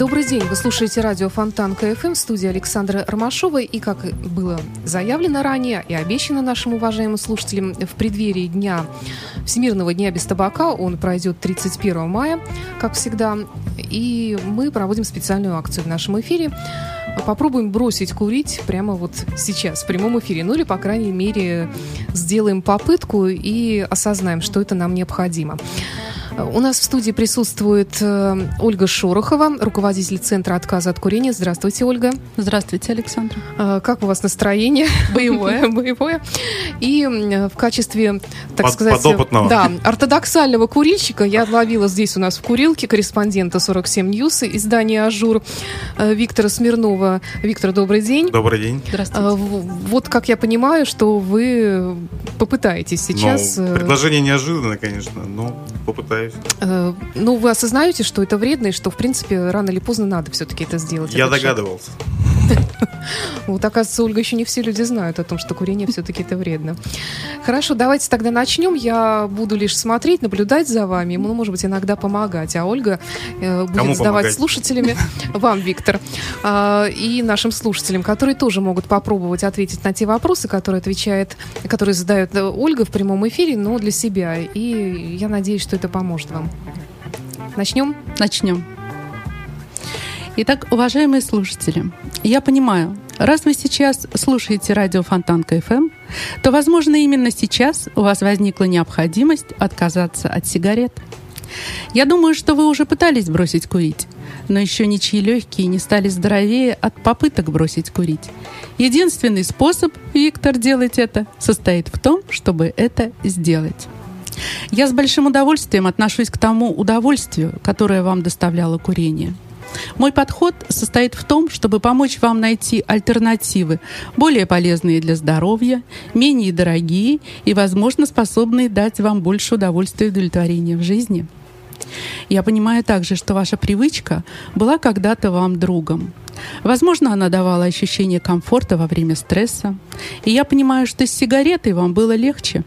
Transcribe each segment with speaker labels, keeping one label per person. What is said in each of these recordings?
Speaker 1: Добрый день, вы слушаете радио Фонтан КФМ в студии Александра Ромашова. И как было заявлено ранее и обещано нашим уважаемым слушателям, в преддверии Дня Всемирного дня без табака, он пройдет 31 мая, как всегда, и мы проводим специальную акцию в нашем эфире. Попробуем бросить курить прямо вот сейчас, в прямом эфире. Ну или, по крайней мере, сделаем попытку и осознаем, что это нам необходимо. У нас в студии присутствует э, Ольга Шорохова, руководитель Центра отказа от курения. Здравствуйте, Ольга.
Speaker 2: Здравствуйте, Александр.
Speaker 1: Э, как у вас настроение?
Speaker 2: Боевое.
Speaker 1: Боевое. И в качестве, так
Speaker 3: Под-
Speaker 1: сказать...
Speaker 3: подопытного.
Speaker 1: Да, ортодоксального курильщика я отловила здесь у нас в курилке корреспондента 47 News издания «Ажур» э, Виктора Смирнова. Виктор, добрый день.
Speaker 3: Добрый день.
Speaker 2: Здравствуйте.
Speaker 1: Вот как я понимаю, что вы попытаетесь сейчас...
Speaker 3: Ну, предложение неожиданное, конечно, но попытаюсь.
Speaker 1: Э, Ну, вы осознаете, что это вредно, и что, в принципе, рано или поздно надо все-таки это сделать.
Speaker 3: Я
Speaker 1: этот
Speaker 3: догадывался.
Speaker 1: Вот, оказывается, Ольга, еще не все люди знают о том, что курение все-таки это вредно. Хорошо, давайте тогда начнем. Я буду лишь смотреть, наблюдать за вами, ну, может быть, иногда помогать. А Ольга э, будет
Speaker 3: Кому
Speaker 1: задавать
Speaker 3: помогать?
Speaker 1: слушателями, вам, Виктор, а, и нашим слушателям, которые тоже могут попробовать ответить на те вопросы, которые отвечает, которые задает э, Ольга в прямом эфире, но для себя. И я надеюсь, что это поможет вам. Начнем?
Speaker 2: Начнем. Итак, уважаемые слушатели, я понимаю, раз вы сейчас слушаете радио Фонтанка ФМ, то, возможно, именно сейчас у вас возникла необходимость отказаться от сигарет. Я думаю, что вы уже пытались бросить курить, но еще ничьи легкие не стали здоровее от попыток бросить курить. Единственный способ, Виктор, делать это, состоит в том, чтобы это сделать. Я с большим удовольствием отношусь к тому удовольствию, которое вам доставляло курение. Мой подход состоит в том, чтобы помочь вам найти альтернативы, более полезные для здоровья, менее дорогие и, возможно, способные дать вам больше удовольствия и удовлетворения в жизни. Я понимаю также, что ваша привычка была когда-то вам другом. Возможно, она давала ощущение комфорта во время стресса. И я понимаю, что с сигаретой вам было легче.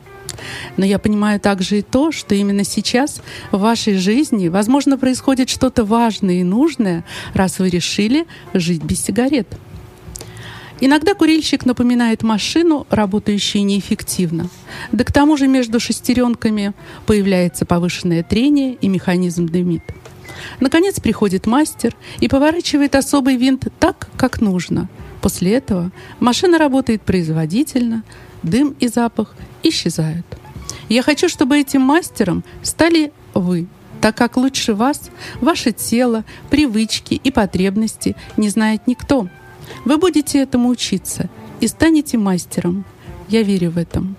Speaker 2: Но я понимаю также и то, что именно сейчас в вашей жизни, возможно, происходит что-то важное и нужное, раз вы решили жить без сигарет. Иногда курильщик напоминает машину, работающую неэффективно. Да к тому же между шестеренками появляется повышенное трение и механизм дымит. Наконец приходит мастер и поворачивает особый винт так, как нужно. После этого машина работает производительно, дым и запах исчезают. Я хочу, чтобы этим мастером стали вы, так как лучше вас, ваше тело, привычки и потребности не знает никто. Вы будете этому учиться и станете мастером. Я верю в этом.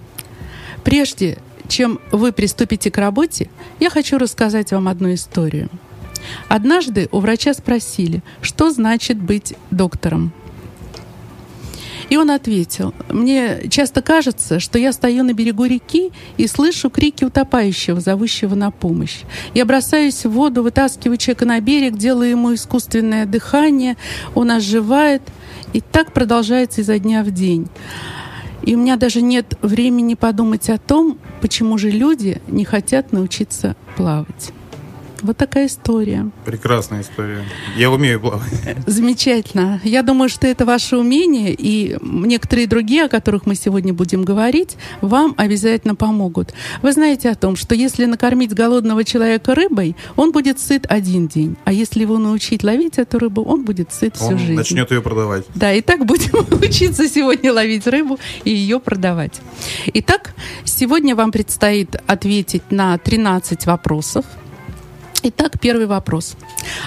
Speaker 2: Прежде чем вы приступите к работе, я хочу рассказать вам одну историю. Однажды у врача спросили, что значит быть доктором. И он ответил, мне часто кажется, что я стою на берегу реки и слышу крики утопающего, зовущего на помощь. Я бросаюсь в воду, вытаскиваю человека на берег, делаю ему искусственное дыхание, он оживает. И так продолжается изо дня в день. И у меня даже нет времени подумать о том, почему же люди не хотят научиться плавать. Вот такая история.
Speaker 3: Прекрасная история. Я умею плавать.
Speaker 2: Замечательно. Я думаю, что это ваше умение, и некоторые другие, о которых мы сегодня будем говорить, вам обязательно помогут. Вы знаете о том, что если накормить голодного человека рыбой, он будет сыт один день, а если его научить ловить эту рыбу, он будет сыт всю
Speaker 3: Он
Speaker 2: жизнь.
Speaker 3: начнет ее продавать.
Speaker 2: Да, и так будем учиться сегодня ловить рыбу и ее продавать. Итак, сегодня вам предстоит ответить на 13 вопросов. Итак, первый вопрос.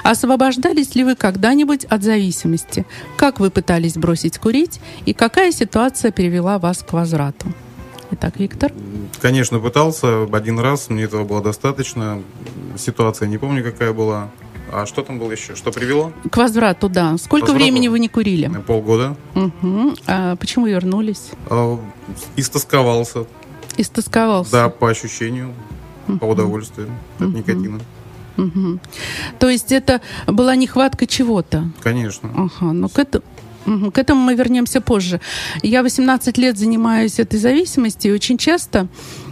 Speaker 2: Освобождались ли вы когда-нибудь от зависимости? Как вы пытались бросить курить? И какая ситуация привела вас к возврату? Итак, Виктор.
Speaker 3: Конечно, пытался один раз, мне этого было достаточно. Ситуация не помню, какая была. А что там было еще? Что привело?
Speaker 2: К возврату, да. Сколько
Speaker 3: Возврату?
Speaker 2: времени вы не курили?
Speaker 3: Полгода.
Speaker 2: Мгм. А почему вернулись?
Speaker 3: А, Истосковался.
Speaker 2: Истосковался.
Speaker 3: Да, по ощущению, по удовольствию от
Speaker 2: Мгм.
Speaker 3: никотина.
Speaker 2: Мгм. То есть это была нехватка чего-то?
Speaker 3: Конечно.
Speaker 2: Ага, ну к этому... К этому мы вернемся позже. Я 18 лет занимаюсь этой зависимостью, и очень часто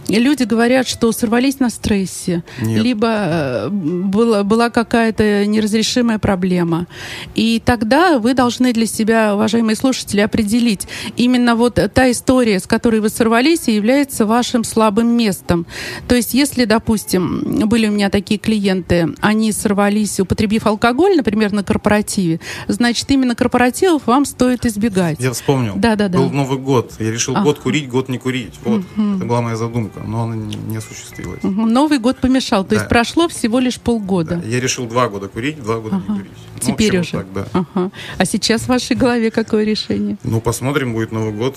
Speaker 2: люди говорят, что сорвались на стрессе,
Speaker 3: Нет.
Speaker 2: либо э, была, была какая-то неразрешимая проблема. И тогда вы должны для себя, уважаемые слушатели, определить, именно вот та история, с которой вы сорвались, является вашим слабым местом. То есть, если, допустим, были у меня такие клиенты, они сорвались, употребив алкоголь, например, на корпоративе, значит, именно корпоративов вам стоит избегать.
Speaker 3: Я вспомнил.
Speaker 2: Да-да-да.
Speaker 3: Был Новый год. Я решил
Speaker 2: Ага.
Speaker 3: год курить, год не курить. Вот. Это была моя задумка, но она не, осуществилась.
Speaker 2: Новый год помешал, то есть
Speaker 3: Да.
Speaker 2: прошло всего лишь полгода.
Speaker 3: Я решил два года курить, два года не курить. Ну,
Speaker 2: Теперь
Speaker 3: вообще
Speaker 2: уже.
Speaker 3: вот так, да.
Speaker 2: Ага. А сейчас в вашей голове какое решение?
Speaker 3: Ну, посмотрим, будет Новый год.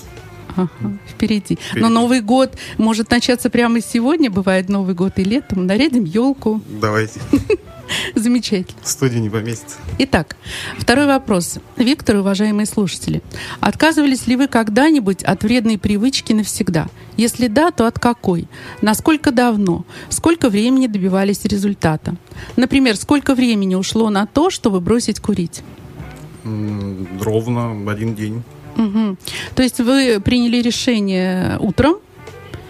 Speaker 2: Ага, впереди. Но
Speaker 3: Впереди.
Speaker 2: Новый год может начаться прямо сегодня. Бывает Новый год и летом. Нарядим елку.
Speaker 3: Давайте.
Speaker 2: Замечательно.
Speaker 3: Студии не поместится.
Speaker 2: Итак, второй вопрос. Виктор, уважаемые слушатели, отказывались ли вы когда-нибудь от вредной привычки навсегда? Если да, то от какой? Насколько давно? Сколько времени добивались результата? Например, сколько времени ушло на то, чтобы бросить курить?
Speaker 3: Ровно один день.
Speaker 2: Мгм. То есть вы приняли решение утром,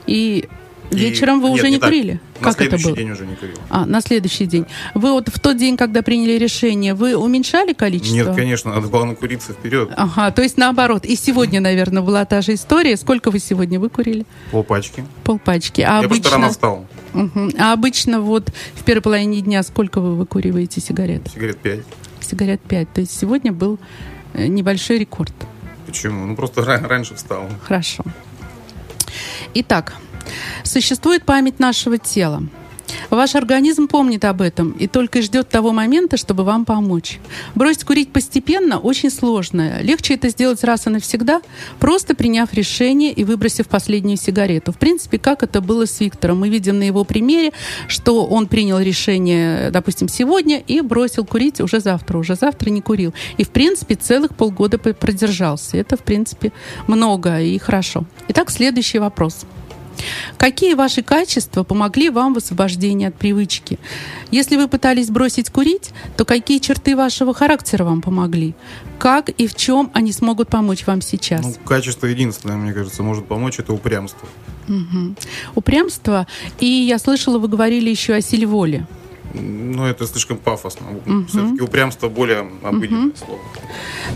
Speaker 2: и
Speaker 3: И-
Speaker 2: вечером вы
Speaker 3: Нет,
Speaker 2: уже не,
Speaker 3: так.
Speaker 2: курили?
Speaker 3: На
Speaker 2: как это
Speaker 3: следующий
Speaker 2: было?
Speaker 3: день уже не курил.
Speaker 2: А, на следующий день. Вы вот в тот день, когда приняли решение, вы уменьшали количество?
Speaker 3: Нет, конечно, надо было накуриться вперед.
Speaker 2: Ага, то есть наоборот. И сегодня, наверное, была та же история. Сколько вы сегодня выкурили?
Speaker 3: Полпачки.
Speaker 2: Полпачки. А
Speaker 3: Я просто
Speaker 2: обычно,
Speaker 3: рано встал.
Speaker 2: Мгм. а обычно вот в первой половине дня сколько вы выкуриваете сигарет?
Speaker 3: Сигарет 5.
Speaker 2: Сигарет 5. То есть сегодня был э, небольшой рекорд.
Speaker 3: Почему? Ну, просто ра- раньше встал.
Speaker 2: Хорошо. Итак, существует память нашего тела. Ваш организм помнит об этом и только ждет того момента, чтобы вам помочь. Бросить курить постепенно очень сложно. Легче это сделать раз и навсегда, просто приняв решение и выбросив последнюю сигарету. В принципе, как это было с Виктором. Мы видим на его примере, что он принял решение, допустим, сегодня и бросил курить уже завтра. Уже завтра не курил. И, в принципе, целых полгода продержался. Это, в принципе, много и хорошо. Итак, следующий вопрос. Какие ваши качества помогли вам в освобождении от привычки? Если вы пытались бросить курить, то какие черты вашего характера вам помогли? Как и в чем они смогут помочь вам сейчас?
Speaker 3: Ну, качество единственное, мне кажется, может помочь, это упрямство.
Speaker 2: Мгм. Упрямство. И я слышала, вы говорили еще о силе воли.
Speaker 3: Ну, это слишком пафосно. Все-таки упрямство более обыденное слово.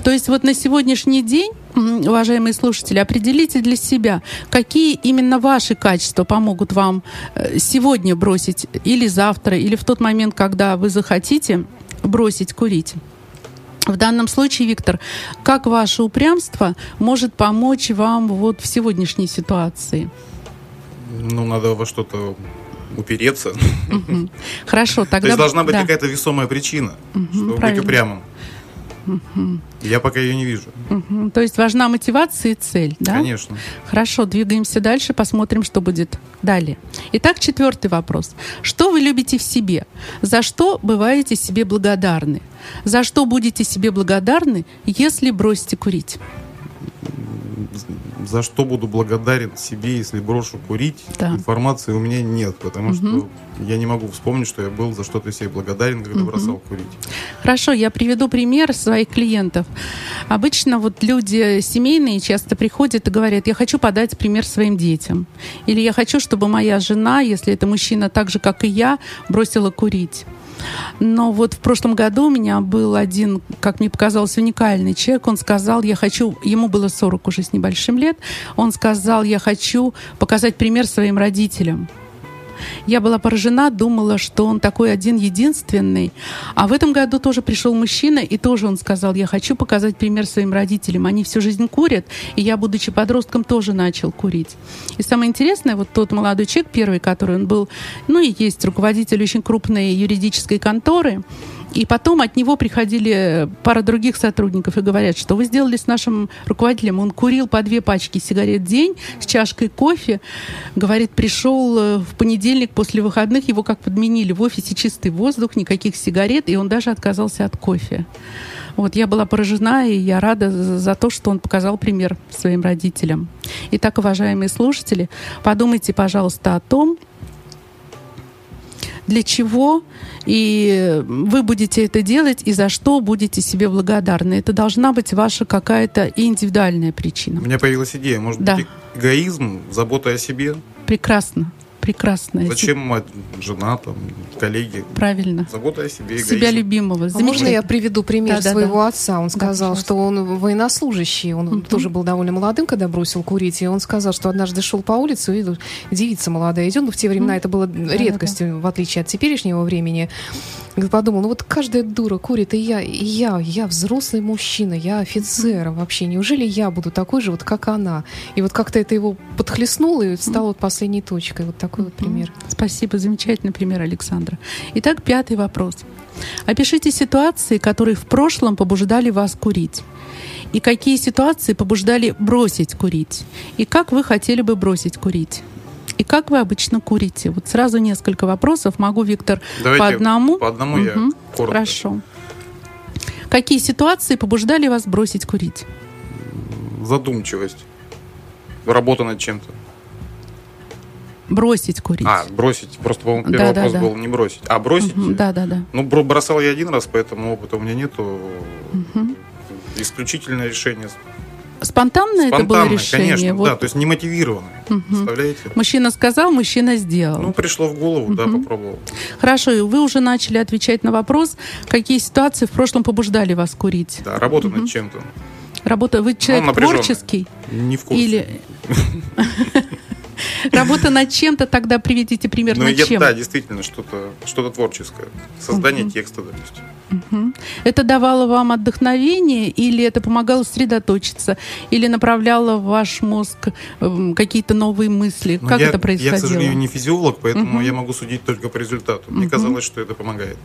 Speaker 2: То есть вот на сегодняшний день, уважаемые слушатели, определите для себя, какие именно ваши качества помогут вам э, сегодня бросить или завтра, или в тот момент, когда вы захотите бросить курить. В данном случае, Виктор, как ваше упрямство может помочь вам вот в сегодняшней ситуации?
Speaker 3: Ну, надо во что-то упереться.
Speaker 2: Хорошо, тогда...
Speaker 3: То есть должна быть
Speaker 2: да.
Speaker 3: какая-то весомая причина, чтобы
Speaker 2: правильно.
Speaker 3: быть упрямым. Я пока ее не вижу.
Speaker 2: То есть важна мотивация и цель, да?
Speaker 3: Конечно.
Speaker 2: Хорошо, двигаемся дальше, посмотрим, что будет далее. Итак, четвертый вопрос. Что вы любите в себе? За что бываете себе благодарны? За что будете себе благодарны, если бросите курить?
Speaker 3: За что буду благодарен себе, если брошу курить?
Speaker 2: Да.
Speaker 3: Информации у меня нет, потому что я не могу вспомнить, что я был за что-то себе благодарен, когда бросал курить.
Speaker 2: Хорошо, я приведу пример своих клиентов. Обычно вот люди семейные часто приходят и говорят, я хочу подать пример своим детям. Или я хочу, чтобы моя жена, если это мужчина так же, как и я, бросила курить. Но вот в прошлом году у меня был один, как мне показалось, уникальный человек. Он сказал, я хочу, ему было 40 уже с небольшим лет, он сказал, я хочу показать пример своим родителям. Я была поражена, думала, что он такой один единственный. А в этом году тоже пришел мужчина, и тоже он сказал, я хочу показать пример своим родителям. Они всю жизнь курят, и я, будучи подростком, тоже начал курить. И самое интересное, вот тот молодой человек, первый, который он был, ну и есть руководитель очень крупной юридической конторы, и потом от него приходили пара других сотрудников и говорят, что вы сделали с нашим руководителем. Он курил по две пачки сигарет в день с чашкой кофе. Говорит, пришел э, в понедельник после выходных, его как подменили. В офисе чистый воздух, никаких сигарет, и он даже отказался от кофе. Вот я была поражена, и я рада за то, что он показал пример своим родителям. Итак, уважаемые слушатели, подумайте, пожалуйста, о том, для чего, и вы будете это делать, и за что будете себе благодарны. Это должна быть ваша какая-то индивидуальная причина.
Speaker 3: У меня появилась идея. Может
Speaker 2: Да.
Speaker 3: быть, эгоизм, забота о себе?
Speaker 2: Прекрасно. Прекрасно.
Speaker 3: Зачем мать, жена, там, коллеги?
Speaker 2: Правильно.
Speaker 3: Забота о себе, эгоизм.
Speaker 2: Себя любимого.
Speaker 1: А можно я приведу пример
Speaker 2: Да-да-да.
Speaker 1: своего отца? Он сказал,
Speaker 2: пожалуйста.
Speaker 1: что он военнослужащий, он тоже был довольно молодым, когда бросил курить, и он сказал, что однажды шел по улице, и девица молодая идет, но в те времена это было редкостью, в отличие от теперешнего времени. Подумал, ну вот каждая дура курит, и я, и я, я взрослый мужчина, я офицер вообще, неужели я буду такой же, вот как она? И вот как-то это его подхлестнуло, и стало вот последней точкой. Вот такой вот пример.
Speaker 2: Спасибо, замечательный пример, Александра. Итак, пятый вопрос. Опишите ситуации, которые в прошлом побуждали вас курить. И какие ситуации побуждали бросить курить? И как вы хотели бы бросить курить? И как вы обычно курите? Вот сразу несколько вопросов. Могу, Виктор,
Speaker 3: Давайте
Speaker 2: по одному?
Speaker 3: По одному я
Speaker 2: Мгм.
Speaker 3: коротко.
Speaker 2: Хорошо. Какие ситуации побуждали вас бросить курить?
Speaker 3: Задумчивость. Работа над чем-то.
Speaker 2: Бросить курить.
Speaker 3: А, бросить. Просто, по-моему, первый
Speaker 2: Да, да,
Speaker 3: вопрос
Speaker 2: да.
Speaker 3: был не бросить. А бросить?
Speaker 2: Мгм, Да, да, да.
Speaker 3: Ну, бро- бросал я один раз, поэтому опыта у меня нету. Исключительное решение.
Speaker 2: Спонтанно, это было
Speaker 3: Спонтанное,
Speaker 2: решение?
Speaker 3: конечно,
Speaker 2: Вот
Speaker 3: да, то есть не мотивированное. Представляете?
Speaker 2: Мужчина сказал, мужчина сделал.
Speaker 3: Ну, пришло в голову, да, попробовал.
Speaker 2: Хорошо, и вы уже начали отвечать на вопрос, какие ситуации в прошлом побуждали вас курить.
Speaker 3: Да, работа над чем-то.
Speaker 2: Работа, вы человек
Speaker 3: напряженная.
Speaker 2: творческий
Speaker 3: Не в курсе.
Speaker 2: или работа над чем-то, тогда приведите пример
Speaker 3: Ну,
Speaker 2: над
Speaker 3: я,
Speaker 2: чем.
Speaker 3: да, действительно, что-то что творческое. Создание текста, допустим.
Speaker 2: Это давало вам отдохновение или это помогало сосредоточиться, или направляло в ваш мозг эм, какие-то новые мысли?
Speaker 3: Но
Speaker 2: как
Speaker 3: я,
Speaker 2: это происходило?
Speaker 3: Я, к сожалению, не физиолог, поэтому я могу судить только по результату. Мне казалось, что это помогает.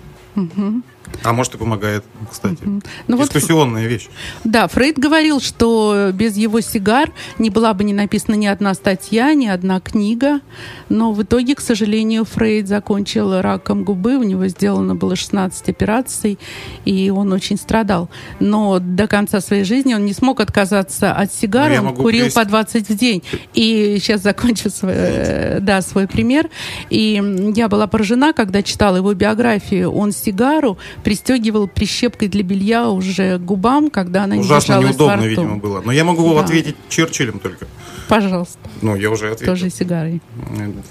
Speaker 3: А может и помогает, кстати.
Speaker 2: Ну вот
Speaker 3: Дискуссионная вещь.
Speaker 2: Да, Фрейд говорил, что без его сигар не была бы не написана ни одна статья, ни одна книга. Но в итоге, к сожалению, Фрейд закончил раком губы. У него сделано было 16 операций, и он очень страдал. Но до конца своей жизни он не смог отказаться от
Speaker 3: Ну,
Speaker 2: сигары.
Speaker 3: я
Speaker 2: Он курил
Speaker 3: привести-
Speaker 2: по 20 в день. И сейчас закончу свой, э, да, свой пример. И я была поражена, когда читала его биографию. Он сигару пристегивал прищепкой для белья уже к губам, когда она не
Speaker 3: Ужасно
Speaker 2: держалась во
Speaker 3: неудобно, видимо, было. Но я могу
Speaker 2: Да.
Speaker 3: ответить Черчиллем только.
Speaker 2: Пожалуйста,
Speaker 3: Ну, я уже ответил.
Speaker 2: тоже сигарой.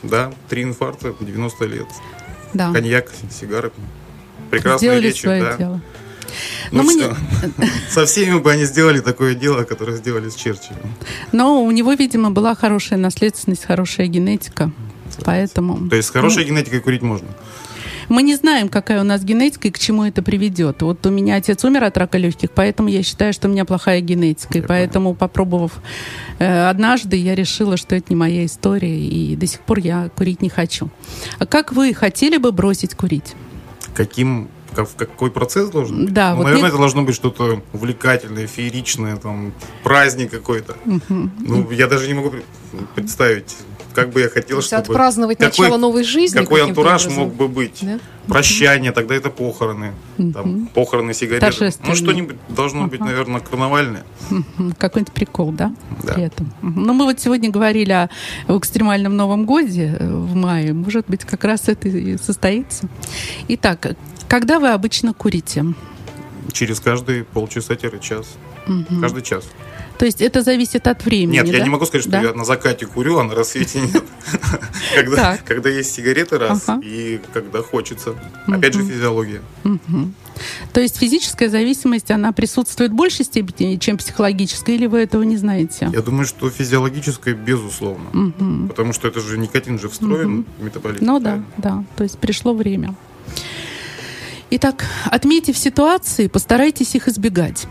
Speaker 3: Да, три инфаркта, 90 лет.
Speaker 2: Да.
Speaker 3: Коньяк, сигары. Прекрасные
Speaker 2: Сделали
Speaker 3: речи,
Speaker 2: свое
Speaker 3: да.
Speaker 2: дело.
Speaker 3: Ну,
Speaker 2: Но мы не-.
Speaker 3: Со всеми бы они сделали такое дело, которое сделали с Черчиллем.
Speaker 2: Но у него, видимо, была хорошая наследственность, хорошая генетика. Поэтому
Speaker 3: То есть с хорошей генетикой курить можно.
Speaker 2: Мы не знаем, какая у нас генетика и к чему это приведет. Вот у меня отец умер от рака легких, поэтому я считаю, что у меня плохая генетика. И
Speaker 3: Я
Speaker 2: поэтому, попробовав э, однажды, я решила, что это не моя история, и до сих пор я курить не хочу. А как вы хотели бы бросить курить?
Speaker 3: Каким как- какой процесс должен быть?
Speaker 2: Да,
Speaker 3: Ну,
Speaker 2: вот
Speaker 3: наверное,
Speaker 2: мне-
Speaker 3: это должно быть что-то увлекательное, фееричное, там, праздник какой-то. Ну, я даже не могу пред- представить, как бы я хотел,
Speaker 1: То есть
Speaker 3: чтобы...
Speaker 1: отпраздновать
Speaker 3: какой-
Speaker 1: начало новой жизни
Speaker 3: Какой антураж
Speaker 1: образом?
Speaker 3: мог бы быть?
Speaker 1: Да?
Speaker 3: Прощание, тогда это похороны. Там, похороны сигареты. Ну, что-нибудь должно быть, наверное, карнавальное.
Speaker 2: Какой-нибудь прикол, да?
Speaker 3: Да.
Speaker 2: При этом. Ну, мы вот сегодня говорили о экстремальном Новом Годе э, в мае. Может быть, как раз это и состоится. Итак, когда вы обычно курите?
Speaker 3: Через каждые полчаса-час. Каждый час.
Speaker 2: То есть это зависит от времени,
Speaker 3: Нет, я
Speaker 2: да?
Speaker 3: не могу сказать, что
Speaker 2: Да?
Speaker 3: я на закате курю, а на рассвете нет. Когда, есть сигареты, раз,
Speaker 2: Ага.
Speaker 3: и когда хочется. Опять же, физиология.
Speaker 2: То есть физическая зависимость, она присутствует в большей степени, чем психологическая, или вы этого не знаете?
Speaker 3: Я думаю, что физиологическое, безусловно. Потому что это же никотин же встроен в метаболизм.
Speaker 2: Ну да, да. То есть пришло время. Итак, отметив ситуации, постарайтесь их избегать.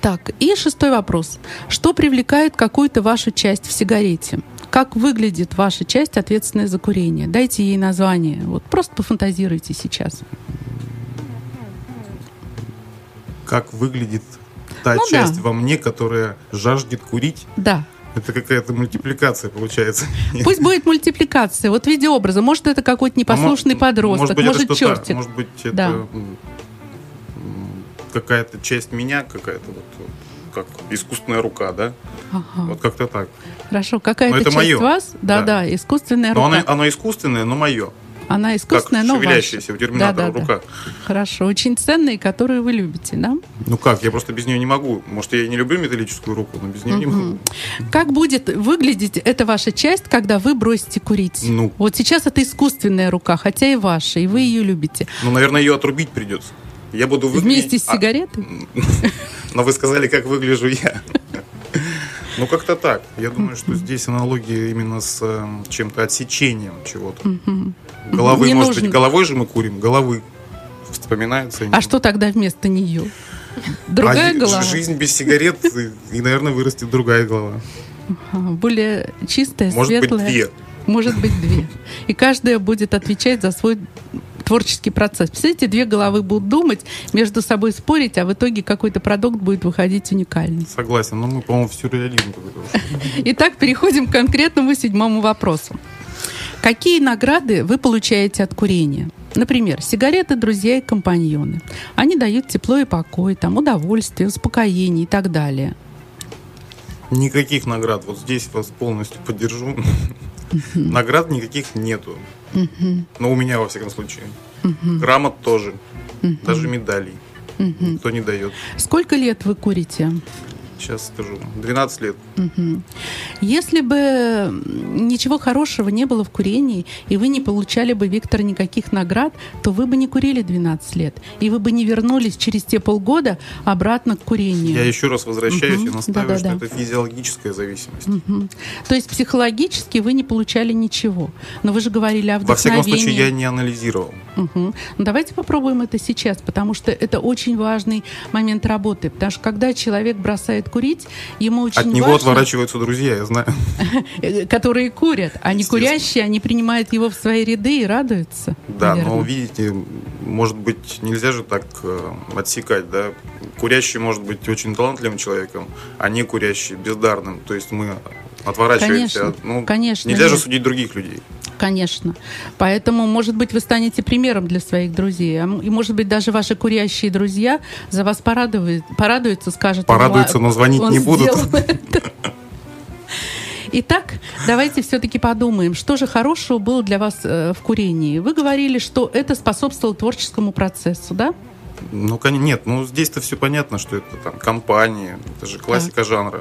Speaker 2: Так, и шестой вопрос. Что привлекает какую-то вашу часть в сигарете? Как выглядит ваша часть, ответственная за курение? Дайте ей название. Вот просто пофантазируйте сейчас.
Speaker 3: Как выглядит та
Speaker 2: Ну да.
Speaker 3: часть во мне, которая жаждет курить?
Speaker 2: Да.
Speaker 3: Это какая-то мультипликация получается.
Speaker 2: Пусть будет мультипликация. Вот в виде образа. Может, это какой-то непослушный
Speaker 3: А
Speaker 2: подросток,
Speaker 3: быть,
Speaker 2: может,
Speaker 3: это что-то-
Speaker 2: чертик.
Speaker 3: Может быть, это
Speaker 2: Да.
Speaker 3: Какая-то часть меня, какая-то вот, вот как искусственная рука, да?
Speaker 2: Ага.
Speaker 3: Вот как-то так.
Speaker 2: Хорошо. Какая-то часть
Speaker 3: моё.
Speaker 2: вас? Да,
Speaker 3: Да.
Speaker 2: да, искусственная
Speaker 3: Но
Speaker 2: рука.
Speaker 3: оно, оно искусственное, но мое.
Speaker 2: Она искусственная,
Speaker 3: как
Speaker 2: но ваша.
Speaker 3: шевелящаяся у терминатора
Speaker 2: Да-да-да.
Speaker 3: рука.
Speaker 2: Хорошо, очень ценные, которые вы любите, да?
Speaker 3: Ну как, я просто без нее не могу. Может, я и не люблю металлическую руку, но без нее не могу.
Speaker 2: Как будет выглядеть эта ваша часть, когда вы бросите курить?
Speaker 3: Ну.
Speaker 2: Вот сейчас это искусственная рука, хотя и ваша, и вы ее любите.
Speaker 3: Ну, наверное, ее отрубить придется. Я буду выглядеть...
Speaker 2: Вместе с
Speaker 3: а,
Speaker 2: сигаретой?
Speaker 3: Но вы сказали, как выгляжу я. Ну, как-то так. Я думаю, что здесь аналогия именно с э, чем-то отсечением чего-то. Головы, может быть, головой же мы курим, головы вспоминается.
Speaker 2: А что тогда вместо нее? Другая
Speaker 3: А
Speaker 2: голова?
Speaker 3: Жизнь без сигарет, и, наверное, вырастет другая голова.
Speaker 2: Более чистая,
Speaker 3: Может быть,
Speaker 2: светлая.
Speaker 3: две.
Speaker 2: Может быть, две. И каждая будет отвечать за свой творческий процесс. Представляете, две головы будут думать, между собой спорить, а в итоге какой-то продукт будет выходить уникальный.
Speaker 3: Согласен, но мы, по-моему, в сюрреализм.
Speaker 2: Итак, переходим к конкретному седьмому вопросу. Какие награды вы получаете от курения? Например, сигареты, друзья и компаньоны. Они дают тепло и покой, там, удовольствие, успокоение и так далее.
Speaker 3: Никаких наград. Вот здесь вас полностью поддержу. Наград никаких нету. Но у меня, во всяком случае. Грамот тоже. Даже медалей. Никто не дает.
Speaker 2: Сколько лет вы курите?
Speaker 3: Сейчас скажу. 12 лет.
Speaker 2: Если бы ничего хорошего не было в курении, и вы не получали бы, Виктор, никаких наград, то вы бы не курили 12 лет. И вы бы не вернулись через те полгода обратно к курению.
Speaker 3: Я еще раз возвращаюсь
Speaker 2: Мгм.
Speaker 3: и настаиваю,
Speaker 2: Да-да-да.
Speaker 3: что это физиологическая зависимость.
Speaker 2: Мгм. То есть психологически вы не получали ничего. Но вы же говорили о
Speaker 3: Во всяком
Speaker 2: вдохновении.
Speaker 3: случае, я не анализировал.
Speaker 2: Мгм. Ну, давайте попробуем это сейчас, потому что это очень важный момент работы. Потому что когда человек бросает курить, ему очень
Speaker 3: От него
Speaker 2: важно,
Speaker 3: отворачиваются друзья, я знаю.
Speaker 2: которые курят, а не курящие, они принимают его в свои ряды и радуются.
Speaker 3: Да,
Speaker 2: наверное.
Speaker 3: но видите, может быть, нельзя же так э, отсекать, да. Курящий может быть очень талантливым человеком, а не курящий бездарным. То есть мы отворачиваемся.
Speaker 2: Конечно,
Speaker 3: ну,
Speaker 2: конечно,
Speaker 3: Нельзя же
Speaker 2: нет.
Speaker 3: судить других людей.
Speaker 2: Конечно. Поэтому, может быть, вы станете примером для своих друзей. А И, может быть, даже ваши курящие друзья за вас порадуют, порадуются, скажут...
Speaker 3: Порадуются,
Speaker 2: «Он-
Speaker 3: но звонить
Speaker 2: он
Speaker 3: не будут».
Speaker 2: сделал это». Итак, давайте все-таки подумаем, что же хорошего было для вас э, в курении. Вы говорили, что это способствовало творческому процессу, да?
Speaker 3: Ну, нет, ну здесь-то все понятно, что это там компании, это же классика жанра.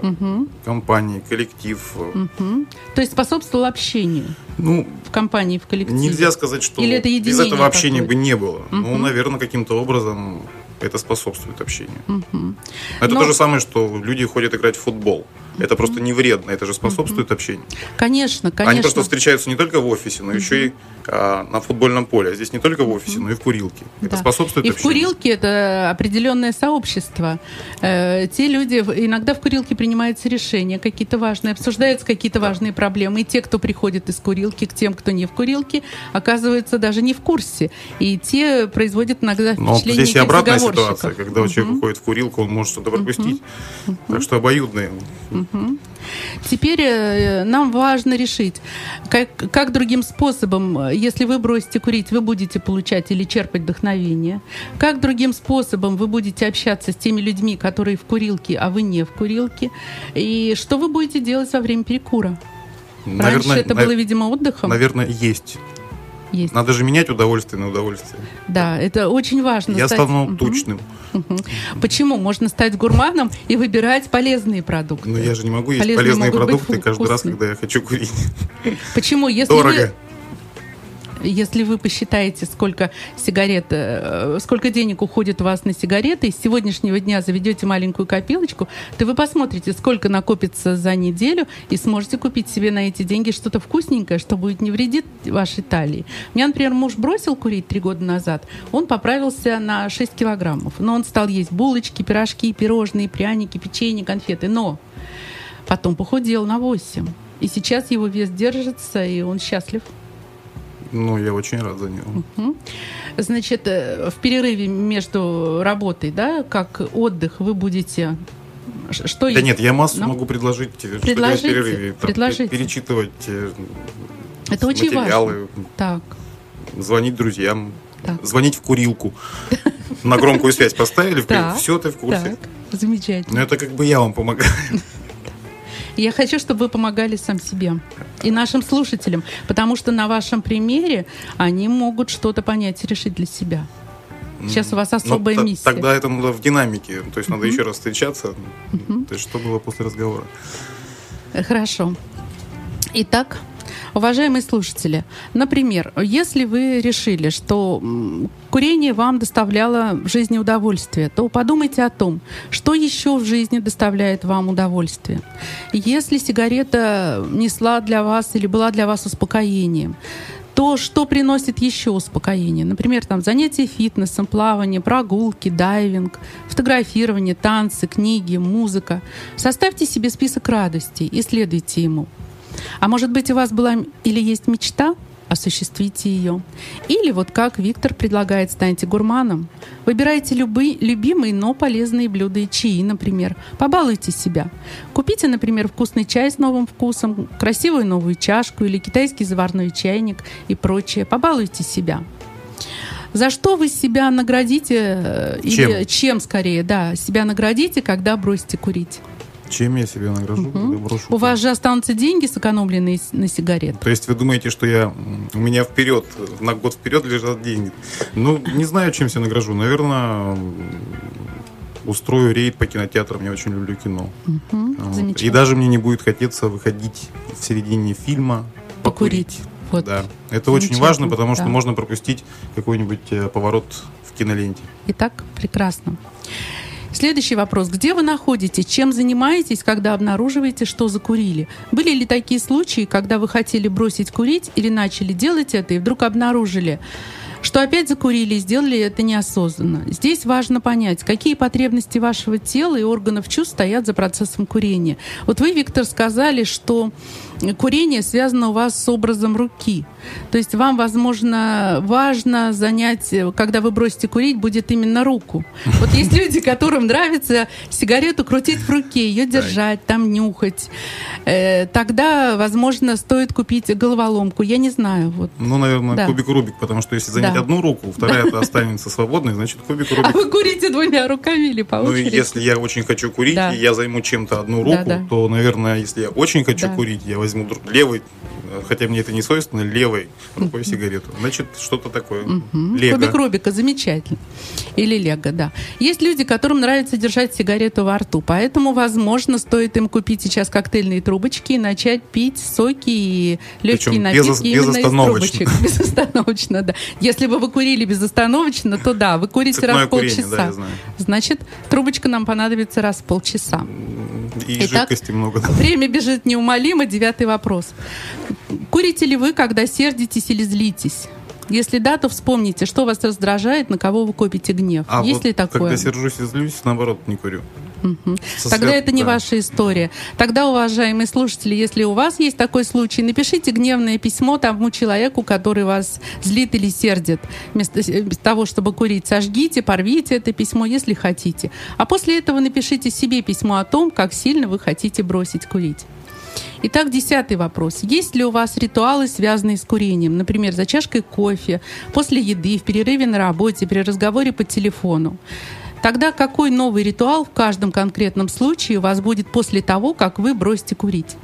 Speaker 3: Компании, коллектив.
Speaker 2: Мгм. То есть способствовало общению
Speaker 3: Ну,
Speaker 2: в компании, в коллективе.
Speaker 3: нельзя сказать, что
Speaker 2: Или это
Speaker 3: без этого общения
Speaker 2: какое-то?
Speaker 3: бы не было. Ну,
Speaker 2: Мгм.
Speaker 3: наверное, каким-то образом это способствует общению.
Speaker 2: Мгм.
Speaker 3: Это
Speaker 2: Но-
Speaker 3: то же самое, что люди ходят играть в футбол. Это просто не вредно, это же способствует общению.
Speaker 2: Конечно,
Speaker 3: Они
Speaker 2: конечно.
Speaker 3: просто встречаются не только в офисе, но еще и а, на футбольном поле. А здесь не только в офисе, но и в курилке. Это
Speaker 2: Да.
Speaker 3: способствует
Speaker 2: И в
Speaker 3: общению.
Speaker 2: курилке это определенное сообщество. Э, те люди, в- иногда в курилке принимаются решения какие-то важные, обсуждаются какие-то важные проблемы. И те, кто приходит из курилки к тем, кто не в курилке, оказываются даже не в курсе. И те производят иногда
Speaker 3: Но
Speaker 2: впечатление
Speaker 3: здесь и обратная ситуация, когда человек выходит в курилку, он может что-то пропустить. Так что обоюдные.
Speaker 2: Теперь э, нам важно решить, как, как другим способом, э, если вы бросите курить, вы будете получать или черпать вдохновение, как другим способом вы будете общаться с теми людьми, которые в курилке, а вы не в курилке, и что вы будете делать во время перекура. Раньше это
Speaker 3: на-
Speaker 2: было, видимо, отдыхом.
Speaker 3: Наверное, есть.
Speaker 2: Есть.
Speaker 3: Надо же менять удовольствие на удовольствие.
Speaker 2: Да, это очень важно.
Speaker 3: Я
Speaker 2: стать-
Speaker 3: стану тучным.
Speaker 2: Почему? Можно стать гурманом и выбирать полезные продукты.
Speaker 3: Но я же не могу есть
Speaker 2: Полезные
Speaker 3: полезные продукты каждый раз, когда я хочу курить.
Speaker 2: Почему? Если
Speaker 3: Дорого.
Speaker 2: вы если вы посчитаете, сколько сигарет, э, сколько денег уходит у вас на сигареты, и с сегодняшнего дня заведете маленькую копилочку, то вы посмотрите, сколько накопится за неделю, и сможете купить себе на эти деньги что-то вкусненькое, что будет не вредит вашей талии. Меня, например, муж бросил курить три года назад, он поправился на 6 килограммов, но он стал есть булочки, пирожки, пирожные, пряники, печенье, конфеты, но потом похудел на 8. И сейчас его вес держится, и он счастлив.
Speaker 3: Ну, я очень рад за него.
Speaker 2: Значит, э, в перерыве между работой, да, как отдых, вы будете... Что
Speaker 3: Да
Speaker 2: есть?
Speaker 3: нет, я массу
Speaker 2: Ну,
Speaker 3: могу предложить, э, что
Speaker 2: Предложите,
Speaker 3: в перерыве. Там,
Speaker 2: предложите.
Speaker 3: пе- Перечитывать э,
Speaker 2: Это очень
Speaker 3: материалы,
Speaker 2: Так,
Speaker 3: звонить друзьям,
Speaker 2: Так.
Speaker 3: звонить в курилку. На громкую связь поставили, все, ты в курсе.
Speaker 2: замечательно.
Speaker 3: Но это как бы я вам помогаю.
Speaker 2: Я хочу, чтобы вы помогали сам себе. и нашим слушателям, потому что на вашем примере они могут что-то понять и решить для себя. Сейчас у вас особая
Speaker 3: Но
Speaker 2: миссия.
Speaker 3: Тогда это надо в динамике, то есть надо еще раз встречаться. То есть что было после разговора?
Speaker 2: Хорошо. Итак, уважаемые слушатели, например, если вы решили, что курение вам доставляло в жизни удовольствие, то подумайте о том, что еще в жизни доставляет вам удовольствие. Если сигарета несла для вас или была для вас успокоением, то что приносит еще успокоение? Например, там занятия фитнесом, плавание, прогулки, дайвинг, фотографирование, танцы, книги, музыка. Составьте себе список радостей и следуйте ему. А может быть, у вас была или есть мечта? Осуществите ее. Или вот как Виктор предлагает, станьте гурманом. Выбирайте любые, любимые, но полезные блюда и чаи, например. Побалуйте себя. Купите, например, вкусный чай с новым вкусом, красивую новую чашку или китайский заварной чайник и прочее. Побалуйте себя. За что вы себя наградите, э, или
Speaker 3: Чем?
Speaker 2: чем скорее, да, себя наградите, когда бросите курить?
Speaker 3: Чем я себя награжу, брошу?
Speaker 2: У вас же останутся деньги, сэкономленные на сигарет.
Speaker 3: То есть вы думаете, что я у меня вперед, на год вперед лежат деньги? Ну, не знаю, чем себя награжу. Наверное, устрою рейд по кинотеатрам. Я очень люблю кино. Вот.
Speaker 2: замечательно.
Speaker 3: И даже мне не будет хотеться выходить в середине фильма
Speaker 2: Покурить. Вот.
Speaker 3: Да. Это очень важно, потому что
Speaker 2: да.
Speaker 3: можно пропустить какой-нибудь э, поворот в киноленте.
Speaker 2: Итак, прекрасно. Следующий вопрос. Где вы находитесь? Чем занимаетесь, когда обнаруживаете, что закурили? Были ли такие случаи, когда вы хотели бросить курить или начали делать это и вдруг обнаружили, что опять закурили и сделали это неосознанно? Здесь важно понять, какие потребности вашего тела и органов чувств стоят за процессом курения. Вот вы, Виктор, сказали, что курение связано у вас с образом руки. То есть вам, возможно, важно занять, когда вы бросите курить, будет именно руку. Вот есть люди, которым нравится сигарету крутить в руке, ее держать, там нюхать. Э, Тогда, возможно, стоит купить головоломку. Я не знаю. Вот.
Speaker 3: Ну, наверное,
Speaker 2: Да.
Speaker 3: кубик Рубик, потому что если занять
Speaker 2: Да.
Speaker 3: одну руку, вторая останется свободной, значит, кубик
Speaker 2: А
Speaker 3: Рубик.
Speaker 2: вы курите двумя руками или по
Speaker 3: Ну,
Speaker 2: очереди?
Speaker 3: если я очень хочу курить,
Speaker 2: Да.
Speaker 3: и я займу чем-то одну руку,
Speaker 2: Да, да.
Speaker 3: то, наверное, если я очень хочу
Speaker 2: Да.
Speaker 3: курить, я возьму левой, э, хотя мне это не свойственно, левой рукой сигарету. Значит, что-то такое. Лего.
Speaker 2: Кубик Рубика, замечательно. Или Лего, да. Есть люди, которым нравится держать сигарету во рту, поэтому, возможно, стоит им купить сейчас коктейльные трубочки и начать пить соки и легкие
Speaker 3: Причем
Speaker 2: напитки
Speaker 3: без-
Speaker 2: именно из
Speaker 3: безостановочно.
Speaker 2: трубочек. Безостановочно, да. Если бы вы курили безостановочно, то да, вы курите
Speaker 3: Цепное
Speaker 2: раз в полчаса.
Speaker 3: да.
Speaker 2: Значит, трубочка нам понадобится раз в полчаса.
Speaker 3: И
Speaker 2: Итак,
Speaker 3: жидкости много. да.
Speaker 2: Время бежит неумолимо. Девятый вопрос. Курите ли вы, когда сердитесь или злитесь? Если да, то вспомните, что вас раздражает, на кого вы копите гнев.
Speaker 3: А
Speaker 2: Есть
Speaker 3: вот
Speaker 2: ли такое?
Speaker 3: когда сержусь и злюсь, наоборот, не курю. Со
Speaker 2: Тогда
Speaker 3: свят-
Speaker 2: это не
Speaker 3: да.
Speaker 2: ваша история. Тогда, уважаемые слушатели, если у вас есть такой случай, напишите гневное письмо тому человеку, который вас злит или сердит. Вместо вместо того, чтобы курить, сожгите, порвите это письмо, если хотите. А после этого напишите себе письмо о том, как сильно вы хотите бросить курить. Итак, десятый вопрос. Есть ли у вас ритуалы, связанные с курением? Например, за чашкой кофе, после еды, в перерыве на работе, при разговоре по телефону? Тогда какой новый ритуал в каждом конкретном случае у вас будет после того, как вы бросите курить?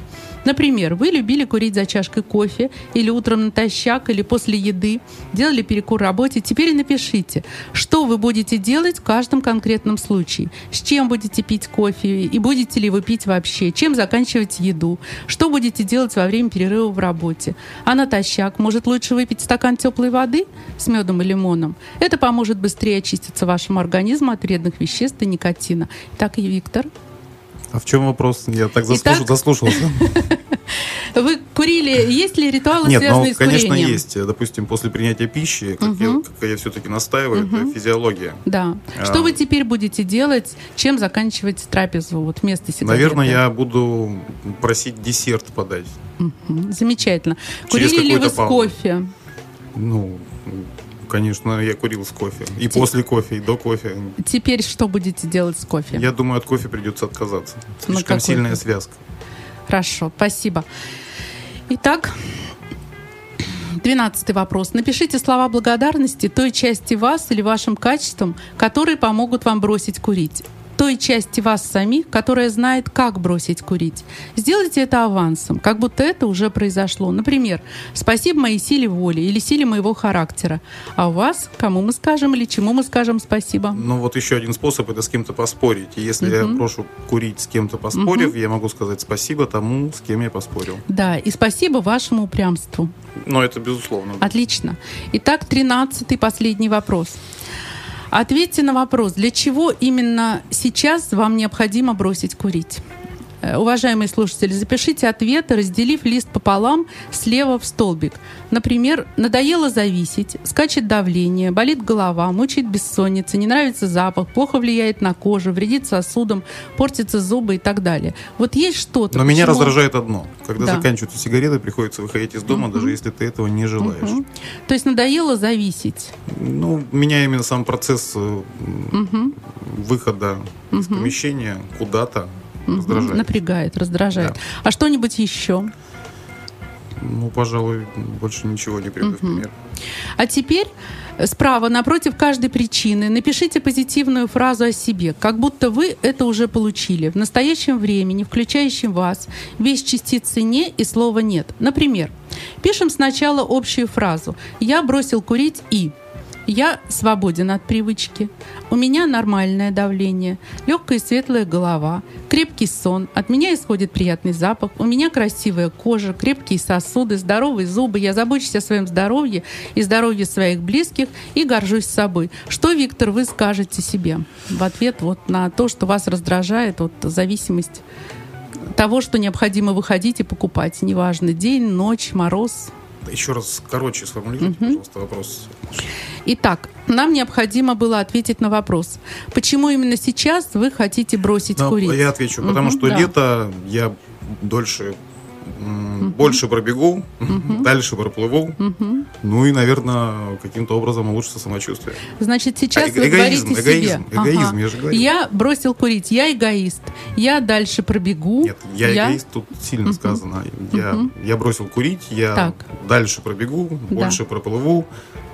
Speaker 2: Например, вы любили курить за чашкой кофе или утром натощак, или после еды, делали перекур работе. Теперь напишите, что вы будете делать в каждом конкретном случае. С чем будете пить кофе и будете ли вы пить вообще? Чем заканчивать еду? Что будете делать во время перерыва в работе? А натощак, может лучше выпить стакан теплой воды с медом и лимоном? Это поможет быстрее очиститься вашему организму от вредных веществ и никотина. Так и Виктор.
Speaker 3: А в чем вопрос? Я так заслушал,
Speaker 2: Итак-
Speaker 3: заслушался.
Speaker 2: Вы курили, есть ли ритуалы,
Speaker 3: Нет,
Speaker 2: связанные
Speaker 3: ну,
Speaker 2: с
Speaker 3: конечно,
Speaker 2: курением?
Speaker 3: есть. Допустим, после принятия пищи, как, я, как я все-таки настаиваю, это физиология.
Speaker 2: Да.
Speaker 3: А.
Speaker 2: Что вы теперь будете делать? Чем заканчивать трапезу вот вместо сигареты?
Speaker 3: Наверное, я буду просить десерт подать.
Speaker 2: Мгм. Замечательно.
Speaker 3: Через
Speaker 2: Курили ли вы с кофе?
Speaker 3: Ну, конечно, я курил с кофе. И
Speaker 2: Те-
Speaker 3: после кофе, и до кофе.
Speaker 2: Теперь что будете делать с кофе?
Speaker 3: Я думаю, от кофе придется отказаться.
Speaker 2: Ну,
Speaker 3: Слишком
Speaker 2: какой
Speaker 3: сильная связка.
Speaker 2: Хорошо, спасибо. Итак, двенадцатый вопрос. Напишите слова благодарности той части вас или вашим качествам, которые помогут вам бросить курить. Той части вас самих, которая знает, как бросить курить. Сделайте это авансом, как будто это уже произошло. Например, «Спасибо моей силе воли» или «Силе моего характера». А у вас, кому мы скажем или чему мы скажем спасибо?
Speaker 3: Ну вот еще один способ – это с кем-то поспорить. И если я прошу курить с кем-то поспорив, я могу сказать спасибо тому, с кем я поспорил.
Speaker 2: Да, и спасибо вашему упрямству.
Speaker 3: Но это безусловно.
Speaker 2: Отлично. Итак, тринадцатый последний вопрос. Ответьте на вопрос, для чего именно сейчас вам необходимо бросить курить? Э, Уважаемые слушатели, запишите ответы, разделив лист пополам слева в столбик. Например, надоело зависеть, скачет давление, болит голова, мучает бессонница, не нравится запах, плохо влияет на кожу, вредит сосудам, портятся зубы и так далее. Вот есть что-то.
Speaker 3: Но меня
Speaker 2: почему-
Speaker 3: раздражает одно. Когда
Speaker 2: Да.
Speaker 3: заканчиваются сигареты, приходится выходить из дома, даже если ты этого не желаешь.
Speaker 2: Мгм. То есть надоело зависеть.
Speaker 3: Ну, меня именно сам процесс м, выхода из помещения куда-то раздражает.
Speaker 2: Напрягает, раздражает. А что-нибудь еще?
Speaker 3: Ну, пожалуй, больше ничего не приведу в пример.
Speaker 2: А теперь справа, напротив каждой причины, напишите позитивную фразу о себе, как будто вы это уже получили в настоящем времени, включающем вас, без частицы «не» и слова «нет». Например, пишем сначала общую фразу «Я бросил курить и…» Я свободен от привычки. У меня нормальное давление, легкая и светлая голова, крепкий сон, от меня исходит приятный запах, у меня красивая кожа, крепкие сосуды, здоровые зубы. Я забочусь о своем здоровье и здоровье своих близких и горжусь собой. Что, Виктор, вы скажете себе в ответ вот на то, что вас раздражает, вот зависимость того, что необходимо выходить и покупать, неважно, день, ночь, мороз,
Speaker 3: Еще раз короче сформулируйте, пожалуйста, вопрос.
Speaker 2: Итак, нам необходимо было ответить на вопрос, почему именно сейчас вы хотите бросить
Speaker 3: Да,
Speaker 2: курить?
Speaker 3: Я отвечу, потому
Speaker 2: Мгм,
Speaker 3: что
Speaker 2: да.
Speaker 3: лето я дольше м, больше пробегу, дальше проплыву, ну и, наверное, каким-то образом улучшится самочувствие.
Speaker 2: Значит, сейчас
Speaker 3: А,
Speaker 2: вы
Speaker 3: эгоизм,
Speaker 2: говорите
Speaker 3: эгоизм,
Speaker 2: себе.
Speaker 3: эгоизм, я же говорил.
Speaker 2: Я бросил курить, я эгоист. Я дальше пробегу.
Speaker 3: Нет, я, эгоист, тут сильно сказано. Я, я бросил курить, я
Speaker 2: Так.
Speaker 3: дальше пробегу,
Speaker 2: Да.
Speaker 3: больше проплыву,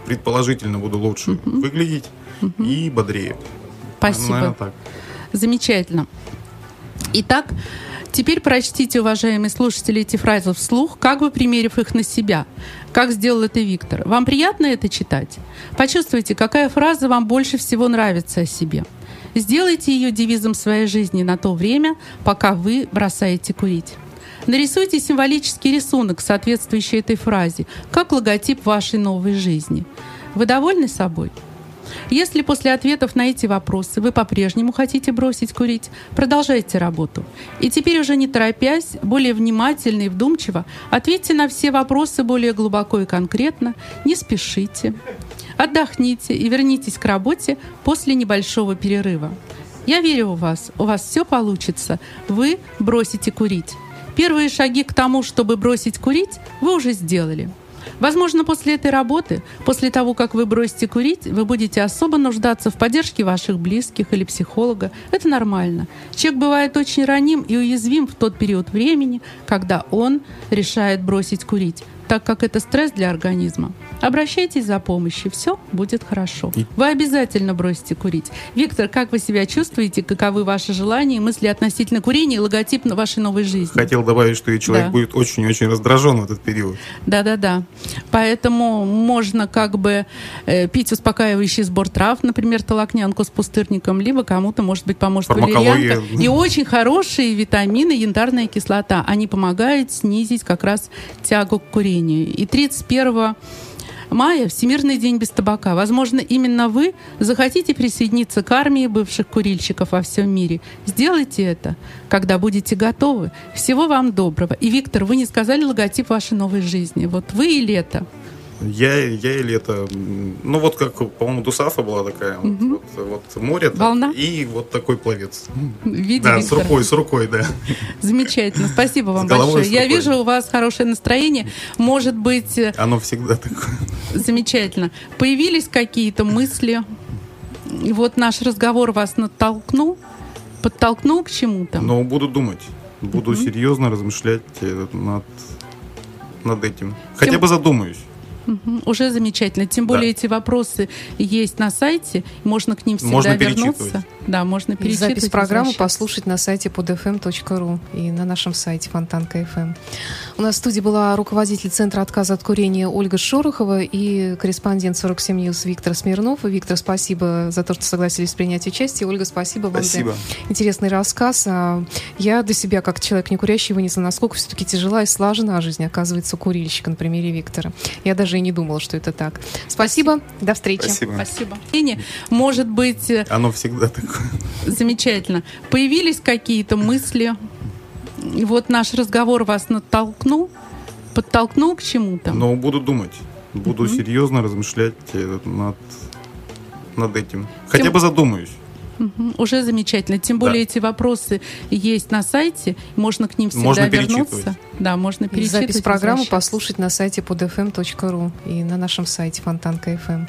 Speaker 3: предположительно буду лучше выглядеть и бодрее.
Speaker 2: Спасибо.
Speaker 3: Наверное, так.
Speaker 2: Замечательно. Итак, теперь прочтите, уважаемые слушатели, эти фразы вслух, как бы примерив их на себя. Как сделал это Виктор. Вам приятно это читать? Почувствуйте, какая фраза вам больше всего нравится о себе. Сделайте ее девизом своей жизни на то время, пока вы бросаете курить. Нарисуйте символический рисунок, соответствующий этой фразе, как логотип вашей новой жизни. Вы довольны собой? Если после ответов на эти вопросы вы по-прежнему хотите бросить курить, продолжайте работу. И теперь уже не торопясь, более внимательно и вдумчиво, ответьте на все вопросы более глубоко и конкретно, не спешите. Отдохните и вернитесь к работе после небольшого перерыва. Я верю в вас, у вас все получится. Вы бросите курить. Первые шаги к тому, чтобы бросить курить, вы уже сделали. Возможно, после этой работы, после того, как вы бросите курить, вы будете особо нуждаться в поддержке ваших близких или психолога. Это нормально. Человек бывает очень раним и уязвим в тот период времени, когда он решает бросить курить, так как это стресс для организма. Обращайтесь за помощью, все будет хорошо. Вы обязательно бросите курить. Виктор, как вы себя чувствуете? Каковы ваши желания и мысли относительно курения и логотип вашей новой жизни?
Speaker 3: Хотел добавить, что и человек
Speaker 2: Да.
Speaker 3: будет очень-очень раздражен в этот период.
Speaker 2: Да-да-да. Поэтому можно как бы э, пить успокаивающий сбор трав, например, толокнянку с пустырником, либо кому-то, может быть, поможет валерьянка. И очень хорошие витамины, янтарная кислота. Они помогают снизить как раз тягу к курению. И 31 мая, Всемирный день без табака. Возможно, именно вы захотите присоединиться к армии бывших курильщиков во всем мире. Сделайте это, когда будете готовы. Всего вам доброго. И, Виктор, вы не сказали логотип вашей новой жизни. Вот вы и лето.
Speaker 3: Я, я и лето. м, Ну, вот как, по-моему, Дусафа была такая. Вот, вот, вот море.
Speaker 2: Волна?
Speaker 3: И вот такой пловец.
Speaker 2: Виде
Speaker 3: Да, с
Speaker 2: Виктора.
Speaker 3: рукой, с рукой, да.
Speaker 2: Замечательно. Спасибо вам
Speaker 3: С
Speaker 2: большое.
Speaker 3: с
Speaker 2: Я вижу, у вас хорошее настроение. Может быть, э,
Speaker 3: Оно всегда такое.
Speaker 2: замечательно. Появились какие-то мысли? И вот наш разговор вас натолкнул? Подтолкнул к чему-то?
Speaker 3: Но буду думать. Буду серьезно размышлять э, над, над этим. Хотя
Speaker 2: Тем-
Speaker 3: бы задумаюсь.
Speaker 2: Уже замечательно. Тем более
Speaker 3: Да.
Speaker 2: эти вопросы есть на сайте. Можно к ним всегда
Speaker 3: Можно
Speaker 2: вернуться. Да, можно
Speaker 1: И запись программы послушать на сайте podfm.ru и на нашем сайте Фонтанка FM. У нас в студии была руководитель Центра отказа от курения Ольга Шорохова и корреспондент 47 News Виктор Смирнов. И, Виктор, спасибо за то, что согласились принять участие. Ольга, спасибо вам
Speaker 3: Спасибо.
Speaker 1: за интересный рассказ. А Я для себя, как человек не курящий, вынесла, насколько все-таки тяжела и сложна жизнь, оказывается, у курильщика на примере Виктора. Я даже и не думала, что это так. Спасибо, до встречи.
Speaker 3: Спасибо.
Speaker 2: Спасибо. Может быть, э,
Speaker 3: Оно всегда такое.
Speaker 2: Замечательно. Появились какие-то мысли? И вот наш разговор вас натолкнул? Подтолкнул к чему-то?
Speaker 3: Но буду думать. Буду серьезно размышлять э, над, над этим. Хотя бы задумаюсь.
Speaker 2: Мгм. Уже замечательно. Тем
Speaker 3: Да.
Speaker 2: более эти вопросы есть на сайте, можно к ним всегда
Speaker 3: Можно
Speaker 2: вернуться. Да, можно
Speaker 1: И
Speaker 2: перечитывать.
Speaker 1: запись программы послушать на сайте podfm.ru и на нашем сайте Фонтанка FM.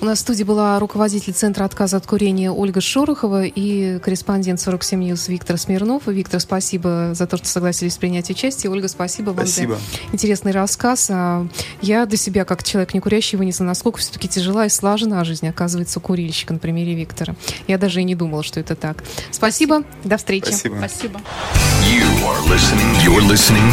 Speaker 1: У нас в студии была руководитель Центра отказа от курения Ольга Шорохова и корреспондент 47 News Виктор Смирнов. И, Виктор, спасибо за то, что согласились принять участие. Ольга, спасибо вам
Speaker 3: Спасибо.
Speaker 1: за интересный рассказ. А Я для себя, как человек не курящий, вынесла, насколько все-таки тяжела и сложна жизнь, оказывается, у курильщика на примере Виктора. Я даже и не думала, что это так. Спасибо, до встречи.
Speaker 3: Спасибо.
Speaker 2: Спасибо.
Speaker 4: You are listening. You're listening